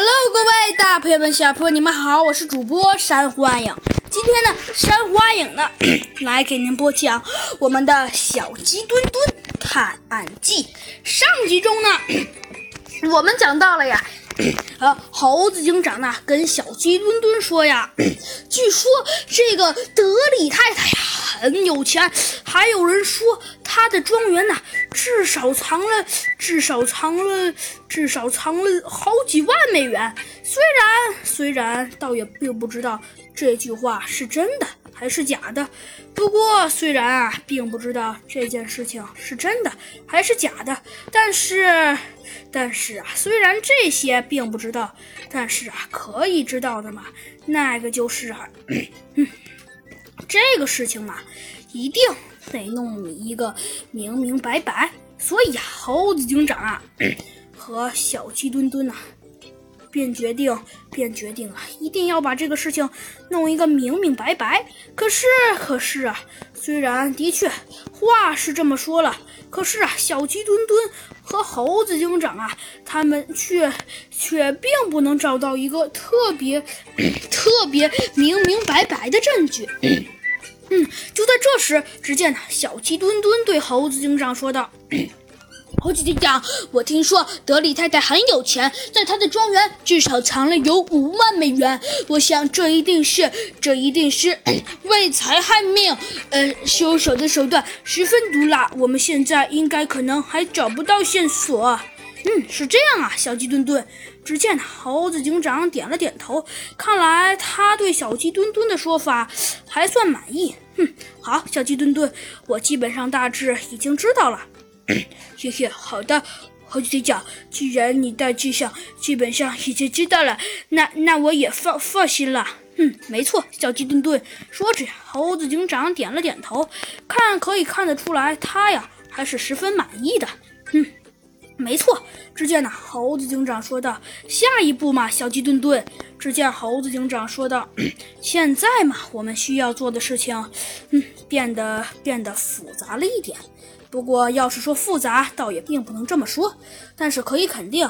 Hello，各位大朋友们、小朋友，你们好，我是主播山瑚暗影。今天呢，山瑚暗影呢 来给您播讲我们的《小鸡墩墩探案记》。上集中呢，我们讲到了呀，呃，猴子警长呢跟小鸡墩墩说呀，据说这个德里太太呀很有钱，还有人说他的庄园呢至少藏了至少藏了至少藏了好几万美元。虽然虽然倒也并不知道这句话是真的还是假的，不过虽然啊并不知道这件事情是真的还是假的，但是但是啊虽然这些并不知道，但是啊可以知道的嘛，那个就是啊，嗯，这个事情嘛，一定得弄一个明明白白。所以呀，猴子警长啊 和小鸡墩墩呐、便决定，便决定啊，一定要把这个事情弄一个明明白白。可是，可是啊，虽然的确话是这么说了，可是啊，小鸡墩墩和猴子警长啊，他们却却并不能找到一个特别 特别明明白白的证据。嗯，就在这时，只见小鸡墩墩对猴子警长说道。猴子警长，我听说德里太太很有钱，在她的庄园至少藏了有五万美元。我想这一定是，这一定是 为财害命，呃，凶手的手段十分毒辣。我们现在应该可能还找不到线索。嗯，是这样啊，小鸡墩墩。只见猴子警长点了点头，看来他对小鸡墩墩的说法还算满意。哼，好，小鸡墩墩，我基本上大致已经知道了。谢谢，好的，猴子警长。既然你大致上基本上已经知道了，那那我也放放心了。嗯，没错，小鸡墩墩。说着，猴子警长点了点头，看可以看得出来，他呀还是十分满意的。嗯，没错。只见呢，猴子警长说道：“下一步嘛，小鸡墩墩。”只见猴子警长说道：“ 现在嘛，我们需要做的事情，嗯，变得变得复杂了一点。”不过，要是说复杂，倒也并不能这么说。但是可以肯定，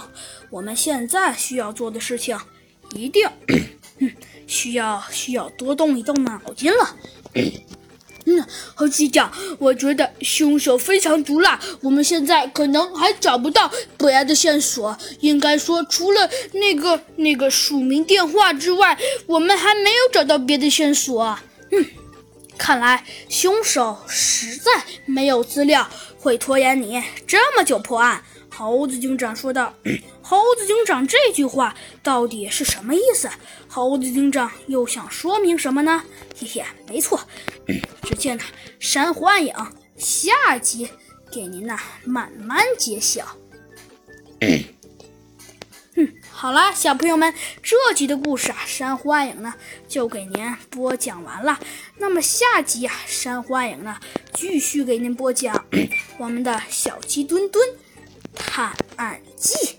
我们现在需要做的事情，一定 需要需要多动一动脑筋了。嗯，猴子警长，我觉得凶手非常毒辣，我们现在可能还找不到别的线索。应该说，除了那个那个署名电话之外，我们还没有找到别的线索。嗯。看来凶手实在没有资料会拖延你这么久破案。猴子警长说道：“ 猴子警长这句话到底是什么意思？猴子警长又想说明什么呢？”嘿嘿，没错，只见呢，珊瑚暗影下集给您呢慢慢揭晓。好啦，小朋友们，这集的故事啊，山花影呢就给您播讲完了。那么下集啊，山花影呢继续给您播讲我们的小鸡墩墩探案记。